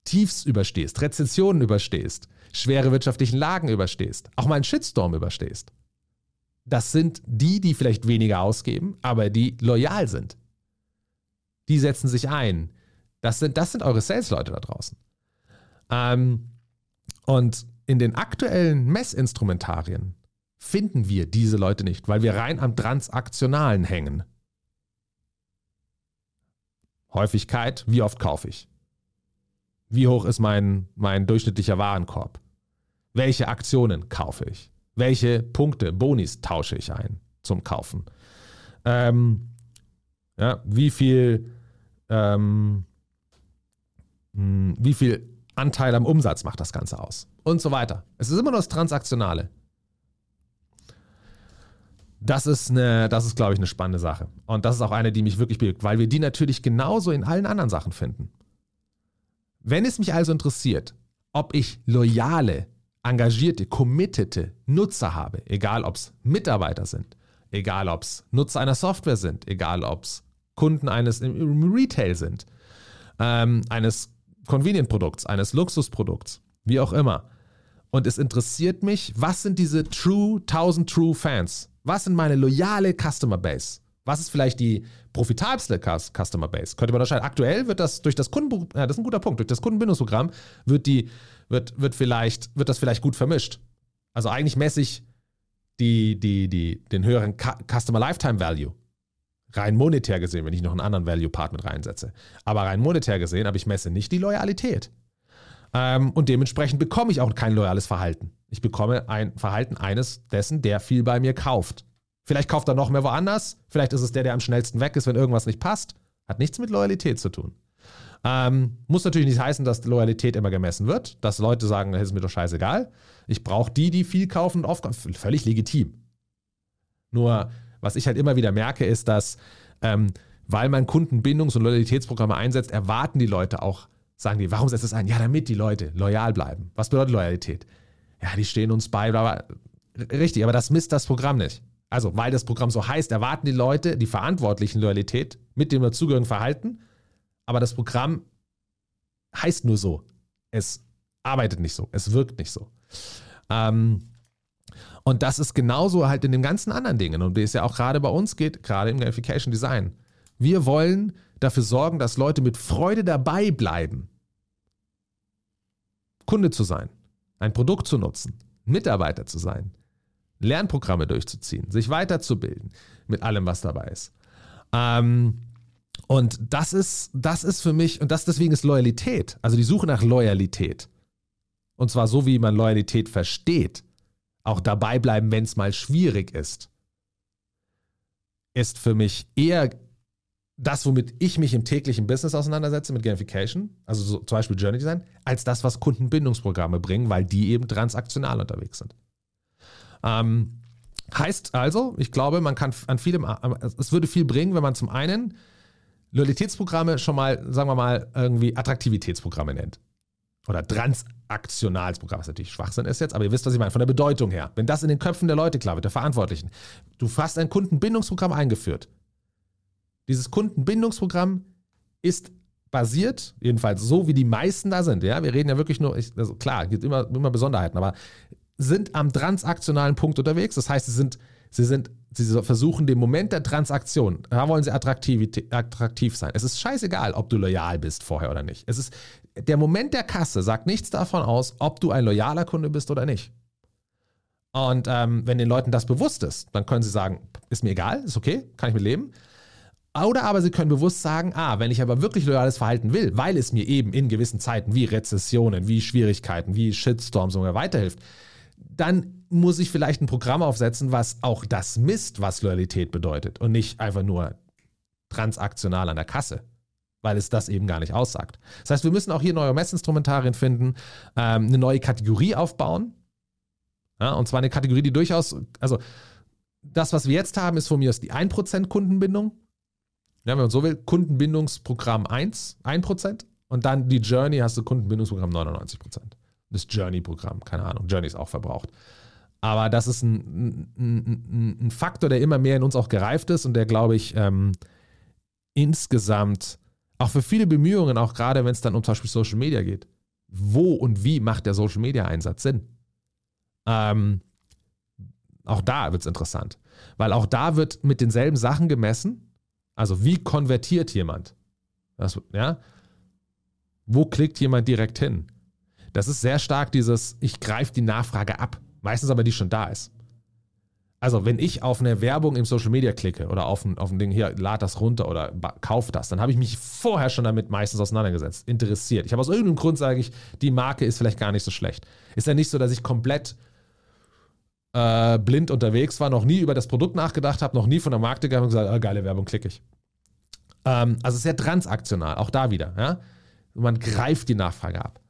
Tiefs überstehst, Rezessionen überstehst, schwere wirtschaftlichen Lagen überstehst, auch mal einen Shitstorm überstehst. Das sind die, die vielleicht weniger ausgeben, aber die loyal sind die setzen sich ein. Das sind, das sind eure Sales-Leute da draußen. Ähm, und in den aktuellen Messinstrumentarien finden wir diese Leute nicht, weil wir rein am Transaktionalen hängen. Häufigkeit, wie oft kaufe ich? Wie hoch ist mein, mein durchschnittlicher Warenkorb? Welche Aktionen kaufe ich? Welche Punkte, Bonis tausche ich ein zum Kaufen? Ähm, ja, wie viel ähm, hm, wie viel Anteil am Umsatz macht das Ganze aus und so weiter. Es ist immer nur das Transaktionale. Das ist, eine, das ist, glaube ich, eine spannende Sache. Und das ist auch eine, die mich wirklich bewegt, weil wir die natürlich genauso in allen anderen Sachen finden. Wenn es mich also interessiert, ob ich loyale, engagierte, committete Nutzer habe, egal ob es Mitarbeiter sind, egal ob es Nutzer einer Software sind, egal ob es Kunden eines im Retail sind, ähm, eines Convenient-Produkts, eines Luxusprodukts, wie auch immer. Und es interessiert mich, was sind diese True 1000 True Fans? Was sind meine loyale Customer Base? Was ist vielleicht die profitabelste Customer Base? Könnte man unterscheiden. Aktuell wird das durch das Kunden, ja, das ist ein guter Punkt, durch das Kundenbindungsprogramm wird die, wird, wird vielleicht, wird das vielleicht gut vermischt. Also eigentlich messe ich die, die, die, den höheren Customer Lifetime Value. Rein monetär gesehen, wenn ich noch einen anderen Value-Part mit reinsetze. Aber rein monetär gesehen, aber ich messe nicht die Loyalität. Ähm, und dementsprechend bekomme ich auch kein loyales Verhalten. Ich bekomme ein Verhalten eines dessen, der viel bei mir kauft. Vielleicht kauft er noch mehr woanders. Vielleicht ist es der, der am schnellsten weg ist, wenn irgendwas nicht passt. Hat nichts mit Loyalität zu tun. Ähm, muss natürlich nicht heißen, dass Loyalität immer gemessen wird, dass Leute sagen, das ist mir doch scheißegal. Ich brauche die, die viel kaufen und oft. Völlig legitim. Nur, was ich halt immer wieder merke, ist, dass, ähm, weil man Kundenbindungs- und Loyalitätsprogramme einsetzt, erwarten die Leute auch, sagen die, warum setzt es ein? Ja, damit die Leute loyal bleiben. Was bedeutet Loyalität? Ja, die stehen uns bei, bla, bla. richtig, aber das misst das Programm nicht. Also, weil das Programm so heißt, erwarten die Leute, die Verantwortlichen Loyalität mit dem dazugehörigen Verhalten aber das Programm heißt nur so. Es arbeitet nicht so, es wirkt nicht so. Ähm, und das ist genauso halt in den ganzen anderen Dingen, um die es ja auch gerade bei uns geht, gerade im Gamification Design. Wir wollen dafür sorgen, dass Leute mit Freude dabei bleiben, Kunde zu sein, ein Produkt zu nutzen, Mitarbeiter zu sein, Lernprogramme durchzuziehen, sich weiterzubilden mit allem, was dabei ist. Ähm, und das ist, das ist für mich, und das deswegen ist Loyalität, also die Suche nach Loyalität. Und zwar so, wie man Loyalität versteht. Auch dabei bleiben, wenn es mal schwierig ist. Ist für mich eher das, womit ich mich im täglichen Business auseinandersetze, mit Gamification, also so, zum Beispiel Journey Design, als das, was Kundenbindungsprogramme bringen, weil die eben transaktional unterwegs sind. Ähm, heißt also, ich glaube, man kann an vielem, es würde viel bringen, wenn man zum einen Loyalitätsprogramme schon mal, sagen wir mal, irgendwie Attraktivitätsprogramme nennt. Oder Transaktionalsprogramm, was natürlich Schwachsinn ist jetzt, aber ihr wisst, was ich meine, von der Bedeutung her. Wenn das in den Köpfen der Leute klar wird, der Verantwortlichen. Du hast ein Kundenbindungsprogramm eingeführt. Dieses Kundenbindungsprogramm ist basiert, jedenfalls so wie die meisten da sind, ja, wir reden ja wirklich nur, also klar, es gibt immer, immer Besonderheiten, aber sind am transaktionalen Punkt unterwegs. Das heißt, sie sind Sie sind, sie versuchen den Moment der Transaktion, da wollen sie attraktiv sein. Es ist scheißegal, ob du loyal bist vorher oder nicht. Es ist, der Moment der Kasse sagt nichts davon aus, ob du ein loyaler Kunde bist oder nicht. Und ähm, wenn den Leuten das bewusst ist, dann können sie sagen, ist mir egal, ist okay, kann ich mit leben. Oder aber sie können bewusst sagen, ah, wenn ich aber wirklich loyales Verhalten will, weil es mir eben in gewissen Zeiten wie Rezessionen, wie Schwierigkeiten, wie Shitstorms sogar weiterhilft, dann muss ich vielleicht ein Programm aufsetzen, was auch das misst, was Loyalität bedeutet und nicht einfach nur transaktional an der Kasse, weil es das eben gar nicht aussagt. Das heißt, wir müssen auch hier neue Messinstrumentarien finden, ähm, eine neue Kategorie aufbauen. Ja, und zwar eine Kategorie, die durchaus, also das, was wir jetzt haben, ist von mir aus die 1% Kundenbindung. Ja, wenn man so will, Kundenbindungsprogramm 1, 1%. Und dann die Journey hast du Kundenbindungsprogramm 99% das Journey-Programm. Keine Ahnung, Journey ist auch verbraucht. Aber das ist ein, ein, ein, Faktor, der immer mehr in uns auch gereift ist und der, glaube ich, ähm, insgesamt auch für viele Bemühungen, auch gerade wenn es dann um zum Beispiel Social Media geht, wo und wie macht der Social Media Einsatz Sinn? Ähm, auch da wird es interessant, weil auch da wird mit denselben Sachen gemessen. Also wie konvertiert jemand? Das, ja? Wo klickt jemand direkt hin? Das ist sehr stark dieses, ich greife die Nachfrage ab. Meistens aber die schon da ist. Also, wenn ich auf eine Werbung im Social Media klicke oder auf ein, auf ein Ding, hier, lad das runter oder kauf das, dann habe ich mich vorher schon damit meistens auseinandergesetzt, interessiert. Ich habe aus irgendeinem Grund, sage ich, die Marke ist vielleicht gar nicht so schlecht. Ist ja nicht so, dass ich komplett äh, blind unterwegs war, noch nie über das Produkt nachgedacht habe, noch nie von der Marke gegangen und gesagt, oh, geile Werbung, klicke ich. Ähm, also sehr transaktional, auch da wieder. Ja? Man greift die Nachfrage ab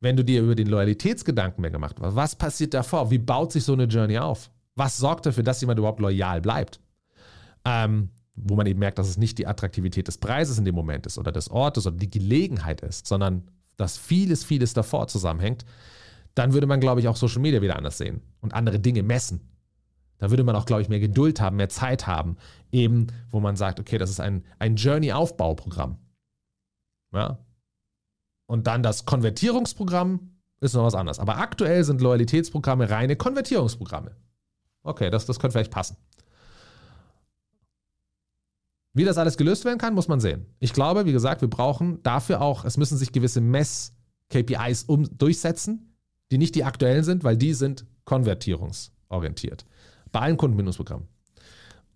wenn du dir über den Loyalitätsgedanken mehr gemacht hast, was passiert davor? Wie baut sich so eine Journey auf? Was sorgt dafür, dass jemand überhaupt loyal bleibt? Ähm, wo man eben merkt, dass es nicht die Attraktivität des Preises in dem Moment ist oder des Ortes oder die Gelegenheit ist, sondern dass vieles, vieles davor zusammenhängt, dann würde man, glaube ich, auch Social Media wieder anders sehen und andere Dinge messen. Da würde man auch, glaube ich, mehr Geduld haben, mehr Zeit haben, eben, wo man sagt, okay, das ist ein, ein Journey-Aufbauprogramm. Ja, und dann das Konvertierungsprogramm ist noch was anderes. Aber aktuell sind Loyalitätsprogramme reine Konvertierungsprogramme. Okay, das, das könnte vielleicht passen. Wie das alles gelöst werden kann, muss man sehen. Ich glaube, wie gesagt, wir brauchen dafür auch, es müssen sich gewisse Mess-KPIs um, durchsetzen, die nicht die aktuellen sind, weil die sind konvertierungsorientiert. Bei allen Kundenbindungsprogrammen.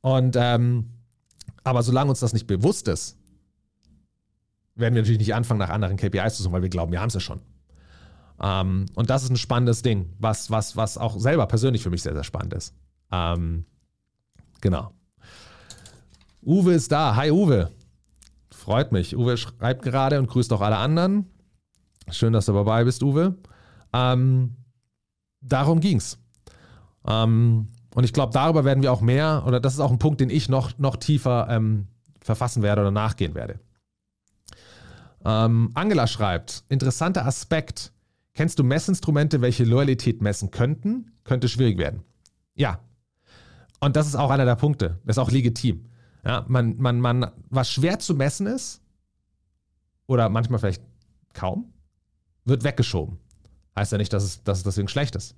Und ähm, aber solange uns das nicht bewusst ist, werden wir natürlich nicht anfangen, nach anderen KPIs zu suchen, weil wir glauben, wir haben es ja schon. Ähm, und das ist ein spannendes Ding, was, was, was auch selber persönlich für mich sehr, sehr spannend ist. Ähm, genau. Uwe ist da. Hi Uwe. Freut mich. Uwe schreibt gerade und grüßt auch alle anderen. Schön, dass du dabei bist, Uwe. Ähm, darum ging's. Ähm, und ich glaube, darüber werden wir auch mehr, oder das ist auch ein Punkt, den ich noch, noch tiefer ähm, verfassen werde oder nachgehen werde. Ähm, Angela schreibt, interessanter Aspekt. Kennst du Messinstrumente, welche Loyalität messen könnten? Könnte schwierig werden. Ja. Und das ist auch einer der Punkte. Das ist auch legitim. Ja, man, man, man, was schwer zu messen ist, oder manchmal vielleicht kaum, wird weggeschoben. Heißt ja nicht, dass es, dass es deswegen schlecht ist.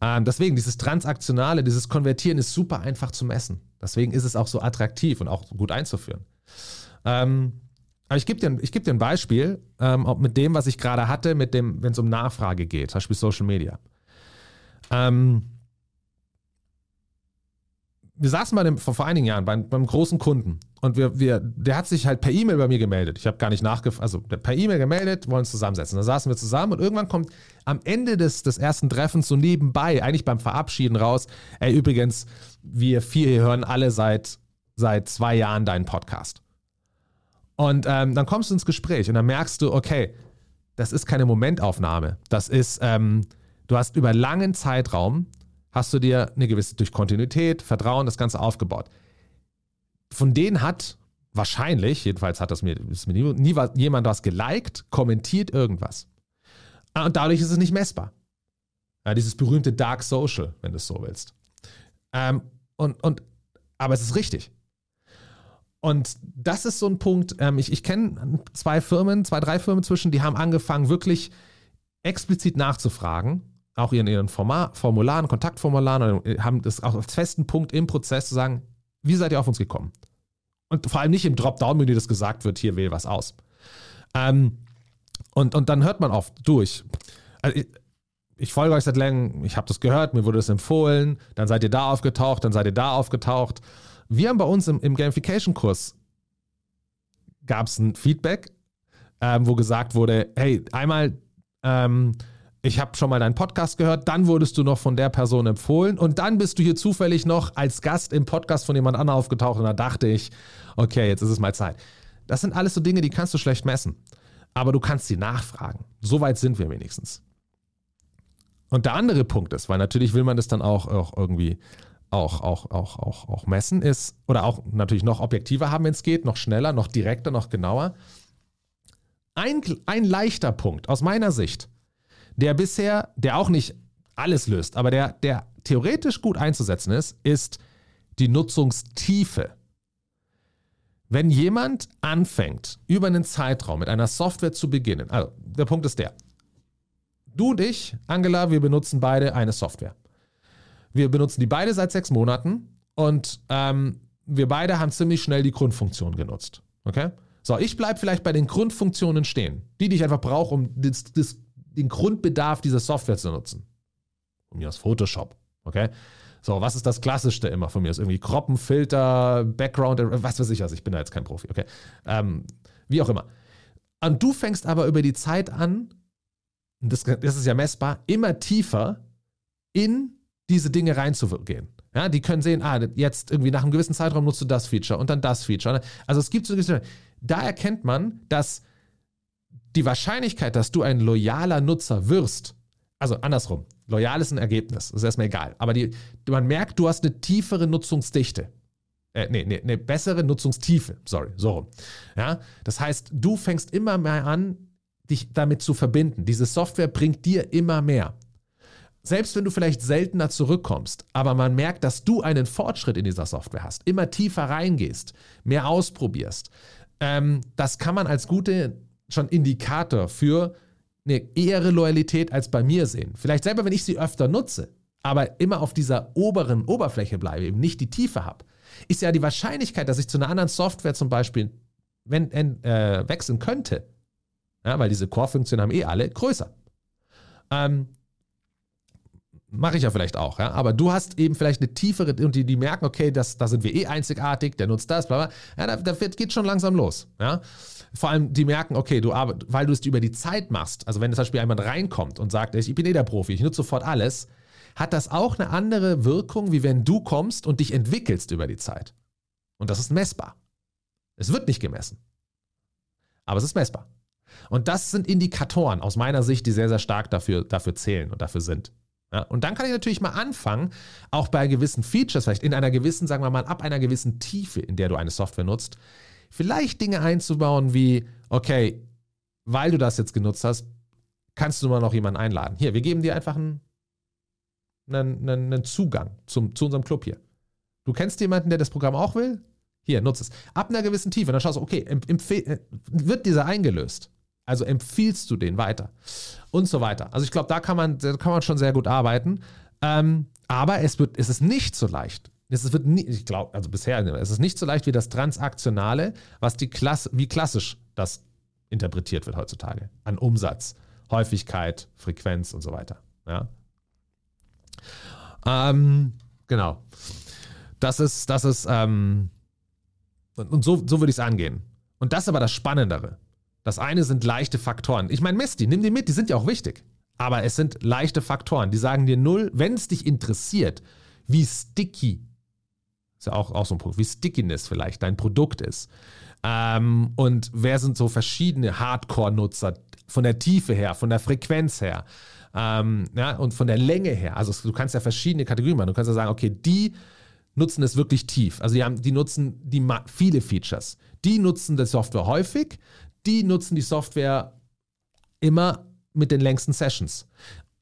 Ähm, deswegen, dieses Transaktionale, dieses Konvertieren ist super einfach zu messen. Deswegen ist es auch so attraktiv und auch gut einzuführen. Ähm, aber ich gebe dir, geb dir ein Beispiel, ähm, mit dem, was ich gerade hatte, mit dem, wenn es um Nachfrage geht, zum Beispiel Social Media. Ähm, wir saßen bei dem, vor, vor einigen Jahren beim, beim großen Kunden und wir, wir, der hat sich halt per E-Mail bei mir gemeldet. Ich habe gar nicht nachgefragt, also per E-Mail gemeldet, wollen uns zusammensetzen. Da saßen wir zusammen und irgendwann kommt am Ende des, des ersten Treffens so nebenbei, eigentlich beim Verabschieden raus, ey, übrigens, wir vier hier hören alle seit, seit zwei Jahren deinen Podcast. Und ähm, dann kommst du ins Gespräch und dann merkst du, okay, das ist keine Momentaufnahme. Das ist, ähm, du hast über langen Zeitraum hast du dir eine gewisse durch Kontinuität, Vertrauen, das Ganze aufgebaut. Von denen hat wahrscheinlich, jedenfalls hat das mir, ist mir nie, nie jemand was geliked, kommentiert irgendwas. Ah, und dadurch ist es nicht messbar. Ja, dieses berühmte Dark Social, wenn du es so willst. Ähm, und, und, aber es ist richtig. Und das ist so ein Punkt, ähm, ich, ich kenne zwei Firmen, zwei, drei Firmen zwischen, die haben angefangen, wirklich explizit nachzufragen, auch in ihren Formularen, Kontaktformularen, äh, haben das auch als festen Punkt im Prozess zu sagen, wie seid ihr auf uns gekommen? Und vor allem nicht im Dropdown-Menü, das gesagt wird, hier wähl was aus. Ähm, und, und dann hört man oft durch. Also ich, ich folge euch seit langem, ich habe das gehört, mir wurde das empfohlen, dann seid ihr da aufgetaucht, dann seid ihr da aufgetaucht. Wir haben bei uns im, im Gamification-Kurs gab es ein Feedback, ähm, wo gesagt wurde, hey, einmal ähm, ich habe schon mal deinen Podcast gehört, dann wurdest du noch von der Person empfohlen und dann bist du hier zufällig noch als Gast im Podcast von jemand anderem aufgetaucht und da dachte ich, okay, jetzt ist es mal Zeit. Das sind alles so Dinge, die kannst du schlecht messen. Aber du kannst sie nachfragen. So weit sind wir wenigstens. Und der andere Punkt ist, weil natürlich will man das dann auch, auch irgendwie auch, auch, auch, auch, auch messen, ist, oder auch natürlich noch objektiver haben, wenn es geht, noch schneller, noch direkter, noch genauer. Ein, ein leichter Punkt aus meiner Sicht der bisher, der auch nicht alles löst, aber der, der theoretisch gut einzusetzen ist, ist die Nutzungstiefe. Wenn jemand anfängt, über einen Zeitraum mit einer Software zu beginnen, also der Punkt ist der, du und ich, Angela, wir benutzen beide eine Software. Wir benutzen die beide seit sechs Monaten und ähm, wir beide haben ziemlich schnell die Grundfunktion genutzt. Okay? So, ich bleibe vielleicht bei den Grundfunktionen stehen, die, die ich einfach brauche, um das, das den Grundbedarf dieser Software zu nutzen. Von mir aus Photoshop. Okay? So, was ist das Klassischste immer von mir? Ist irgendwie Kroppen, Filter, Background, was weiß ich was. Ich bin da jetzt kein Profi. Okay? Ähm, wie auch immer. Und du fängst aber über die Zeit an, das, das ist ja messbar, immer tiefer in diese Dinge reinzugehen. Ja, die können sehen, ah, jetzt irgendwie nach einem gewissen Zeitraum nutzt du das Feature und dann das Feature. Also es gibt so, da erkennt man, dass die Wahrscheinlichkeit, dass du ein loyaler Nutzer wirst, also andersrum, loyal ist ein Ergebnis, das ist erstmal egal, aber die, man merkt, du hast eine tiefere Nutzungsdichte. Äh, nee, nee, eine bessere Nutzungstiefe, sorry, so rum. Ja, das heißt, du fängst immer mehr an, dich damit zu verbinden. Diese Software bringt dir immer mehr. Selbst wenn du vielleicht seltener zurückkommst, aber man merkt, dass du einen Fortschritt in dieser Software hast, immer tiefer reingehst, mehr ausprobierst. Ähm, das kann man als gute schon Indikator für eine ehere Loyalität als bei mir sehen. Vielleicht selber, wenn ich sie öfter nutze, aber immer auf dieser oberen Oberfläche bleibe, eben nicht die Tiefe habe, ist ja die Wahrscheinlichkeit, dass ich zu einer anderen Software zum Beispiel wenn, äh, wechseln könnte, ja, weil diese Core-Funktionen haben eh alle, größer. Ähm, Mache ich ja vielleicht auch, ja. Aber du hast eben vielleicht eine tiefere und die, die merken, okay, das, da sind wir eh einzigartig, der nutzt das, bla bla. Ja, da, da wird, geht schon langsam los. Ja. Vor allem, die merken, okay, du arbeit, weil du es über die Zeit machst, also wenn zum Beispiel jemand reinkommt und sagt, ich bin eh der Profi, ich nutze sofort alles, hat das auch eine andere Wirkung, wie wenn du kommst und dich entwickelst über die Zeit. Und das ist messbar. Es wird nicht gemessen. Aber es ist messbar. Und das sind Indikatoren aus meiner Sicht, die sehr, sehr stark dafür, dafür zählen und dafür sind. Ja, und dann kann ich natürlich mal anfangen, auch bei gewissen Features, vielleicht in einer gewissen, sagen wir mal, ab einer gewissen Tiefe, in der du eine Software nutzt, vielleicht Dinge einzubauen wie, okay, weil du das jetzt genutzt hast, kannst du mal noch jemanden einladen. Hier, wir geben dir einfach einen, einen, einen Zugang zum, zu unserem Club hier. Du kennst jemanden, der das Programm auch will? Hier, nutze es. Ab einer gewissen Tiefe. Dann schaust du, okay, äh, wird dieser eingelöst? Also empfiehlst du den weiter? Und so weiter. Also ich glaube, da kann man, da kann man schon sehr gut arbeiten. Ähm, aber es, wird, es ist nicht so leicht. Es wird nie, ich glaube, also bisher, es ist nicht so leicht wie das Transaktionale, was die Klasse, wie klassisch das interpretiert wird heutzutage. An Umsatz, Häufigkeit, Frequenz und so weiter. Ja. Ähm, genau. Das ist, das ist, ähm, und so, so würde ich es angehen. Und das ist aber das Spannendere. Das eine sind leichte Faktoren. Ich meine, mess nimm die mit, die sind ja auch wichtig. Aber es sind leichte Faktoren. Die sagen dir null, wenn es dich interessiert, wie sticky, ist ja auch, auch so ein Punkt, wie Stickiness vielleicht dein Produkt ist. Ähm, und wer sind so verschiedene Hardcore-Nutzer von der Tiefe her, von der Frequenz her ähm, ja, und von der Länge her. Also du kannst ja verschiedene Kategorien machen. Du kannst ja sagen, okay, die nutzen es wirklich tief. Also die, haben, die nutzen die viele Features. Die nutzen die Software häufig, die nutzen die Software immer mit den längsten Sessions.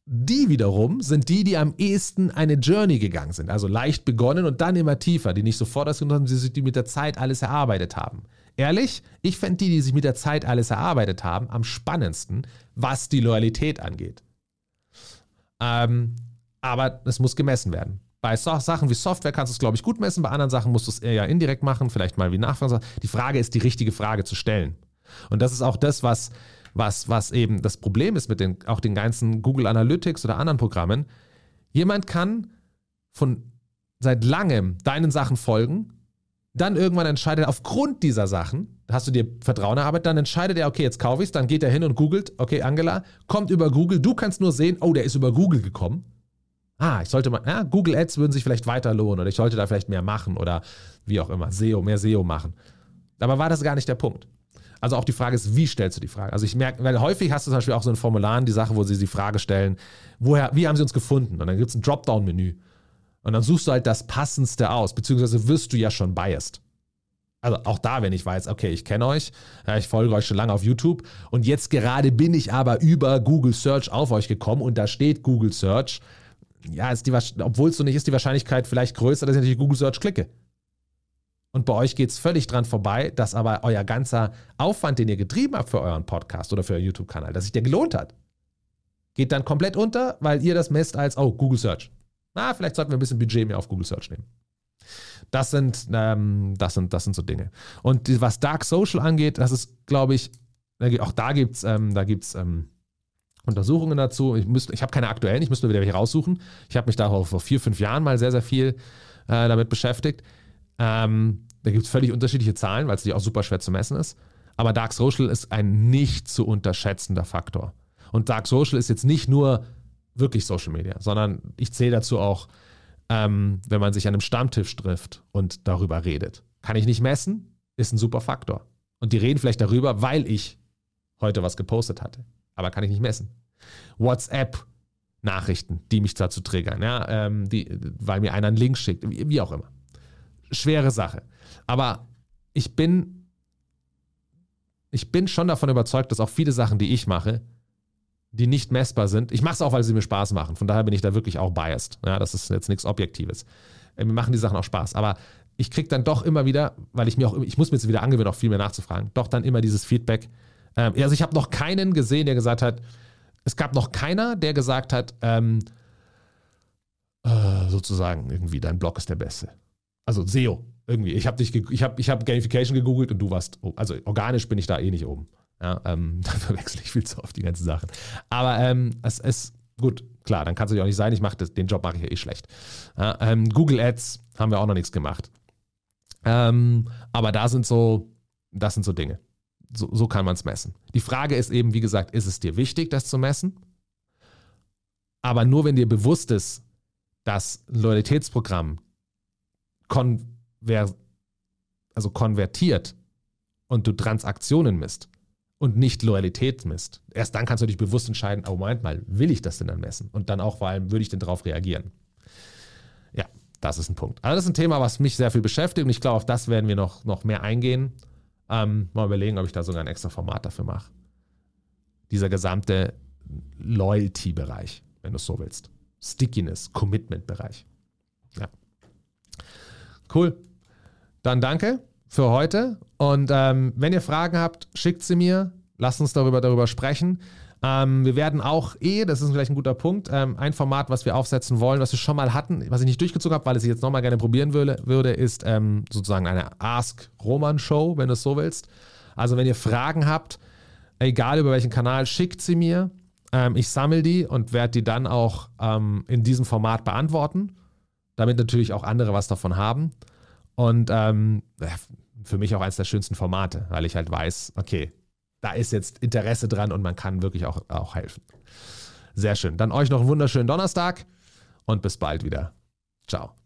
Die wiederum sind die, die am ehesten eine Journey gegangen sind, also leicht begonnen und dann immer tiefer, die nicht sofort das genommen haben, die sich mit der Zeit alles erarbeitet haben. Ehrlich, ich fände die, die sich mit der Zeit alles erarbeitet haben, am spannendsten, was die Loyalität angeht. Ähm, aber es muss gemessen werden. Bei so Sachen wie Software kannst du es, glaube ich, gut messen, bei anderen Sachen musst du es eher indirekt machen, vielleicht mal wie Nachfrage. Die Frage ist, die richtige Frage zu stellen. Und das ist auch das, was, was, was eben das Problem ist mit den, auch den ganzen Google Analytics oder anderen Programmen. Jemand kann von seit langem deinen Sachen folgen, dann irgendwann entscheidet, aufgrund dieser Sachen, hast du dir Vertrauen erarbeitet, dann entscheidet er, okay, jetzt kaufe ich es, dann geht er hin und googelt, okay, Angela, kommt über Google, du kannst nur sehen, oh, der ist über Google gekommen. Ah, ich sollte mal, ja, Google Ads würden sich vielleicht weiter lohnen oder ich sollte da vielleicht mehr machen oder wie auch immer, SEO, mehr SEO machen. Aber war das gar nicht der Punkt. Also auch die Frage ist, wie stellst du die Frage? Also ich merke, weil häufig hast du zum Beispiel auch so ein Formular, die Sache, wo sie die Frage stellen, woher, wie haben sie uns gefunden? Und dann gibt es ein Dropdown-Menü. Und dann suchst du halt das Passendste aus, beziehungsweise wirst du ja schon biased. Also auch da, wenn ich weiß, okay, ich kenne euch, ich folge euch schon lange auf YouTube und jetzt gerade bin ich aber über Google Search auf euch gekommen und da steht Google Search. Ja, obwohl es so nicht ist, die Wahrscheinlichkeit vielleicht größer, dass ich natürlich Google Search klicke. Und bei euch geht es völlig dran vorbei, dass aber euer ganzer Aufwand, den ihr getrieben habt für euren Podcast oder für euren YouTube-Kanal, dass sich der gelohnt hat, geht dann komplett unter, weil ihr das messt als, oh, Google Search. Na, vielleicht sollten wir ein bisschen Budget mehr auf Google Search nehmen. Das sind, ähm, das sind, das sind so Dinge. Und was Dark Social angeht, das ist, glaube ich, auch da gibt es ähm, ähm, Untersuchungen dazu. Ich, ich habe keine aktuellen, ich müsste mir wieder welche raussuchen. Ich habe mich da vor vier, fünf Jahren mal sehr, sehr viel äh, damit beschäftigt. Ähm, da gibt es völlig unterschiedliche Zahlen, weil es auch super schwer zu messen ist. Aber Dark Social ist ein nicht zu unterschätzender Faktor. Und Dark Social ist jetzt nicht nur wirklich Social Media, sondern ich zähle dazu auch, ähm, wenn man sich an einem Stammtisch trifft und darüber redet. Kann ich nicht messen, ist ein super Faktor. Und die reden vielleicht darüber, weil ich heute was gepostet hatte. Aber kann ich nicht messen. WhatsApp, Nachrichten, die mich dazu triggern, ja, ähm, die, weil mir einer einen Link schickt, wie, wie auch immer schwere Sache. Aber ich bin, ich bin schon davon überzeugt, dass auch viele Sachen, die ich mache, die nicht messbar sind. Ich mache es auch, weil sie mir Spaß machen. Von daher bin ich da wirklich auch biased. Ja, das ist jetzt nichts Objektives. Äh, mir machen die Sachen auch Spaß. Aber ich kriege dann doch immer wieder, weil ich mir auch, ich muss mir jetzt wieder angewöhnen, auch viel mehr nachzufragen, doch dann immer dieses Feedback. Ähm, also ich habe noch keinen gesehen, der gesagt hat, Es gab noch keiner, der gesagt hat, ähm, äh, sozusagen irgendwie, dein Blog ist der beste. Also SEO, irgendwie. Ich habe dich, ich habe, ich habe Gamification gegoogelt und du warst, also organisch bin ich da eh nicht oben. Ja, ähm, (laughs) da verwechsel ich viel zu oft die ganzen Sachen. Aber ähm, es ist gut, klar, dann kann es ja auch nicht sein. Ich mache den Job mache ich ja eh schlecht. Ja, ähm, Google Ads haben wir auch noch nichts gemacht. Ähm, aber da sind so, das sind so Dinge. So, so kann man es messen. Die Frage ist eben, wie gesagt, ist es dir wichtig, das zu messen? Aber nur wenn dir bewusst ist, dass Loyalitätsprogramm konver also konvertiert und du Transaktionen misst und nicht Loyalität misst, erst dann kannst du dich bewusst entscheiden, oh Moment mal, will ich das denn dann messen? Und dann auch vor allem, würde ich denn darauf reagieren? Ja, das ist ein Punkt. Also das ist ein Thema, was mich sehr viel beschäftigt und ich glaube, auf das werden wir noch, noch mehr eingehen. Ähm, mal überlegen, ob ich da sogar ein extra Format dafür mache. Dieser gesamte Loyalty-Bereich, wenn du es so willst. Stickiness, Commitment-Bereich. Ja. Cool. Dann danke für heute. Und ähm, wenn ihr Fragen habt, schickt sie mir. Lasst uns darüber, darüber sprechen. Ähm, wir werden auch eh, das ist vielleicht ein guter Punkt, ähm, ein Format, was wir aufsetzen wollen, was wir schon mal hatten, was ich nicht durchgezogen habe, weil ich es jetzt nochmal gerne probieren würde, würde ist ähm, sozusagen eine Ask-Roman-Show, wenn du es so willst. Also wenn ihr Fragen habt, egal über welchen Kanal, schickt sie mir. Ähm, ich sammle die und werde die dann auch ähm, in diesem Format beantworten, damit natürlich auch andere was davon haben. Und ähm, für mich auch eines der schönsten Formate, weil ich halt weiß, okay, da ist jetzt Interesse dran und man kann wirklich auch, auch helfen. Sehr schön. Dann euch noch einen wunderschönen Donnerstag und bis bald wieder. Ciao.